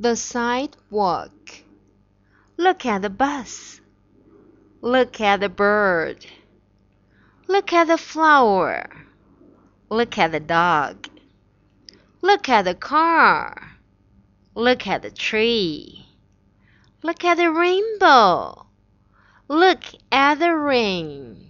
The sidewalk. Look at the bus. Look at the bird. Look at the flower. Look at the dog. Look at the car. Look at the tree. Look at the rainbow. Look at the ring.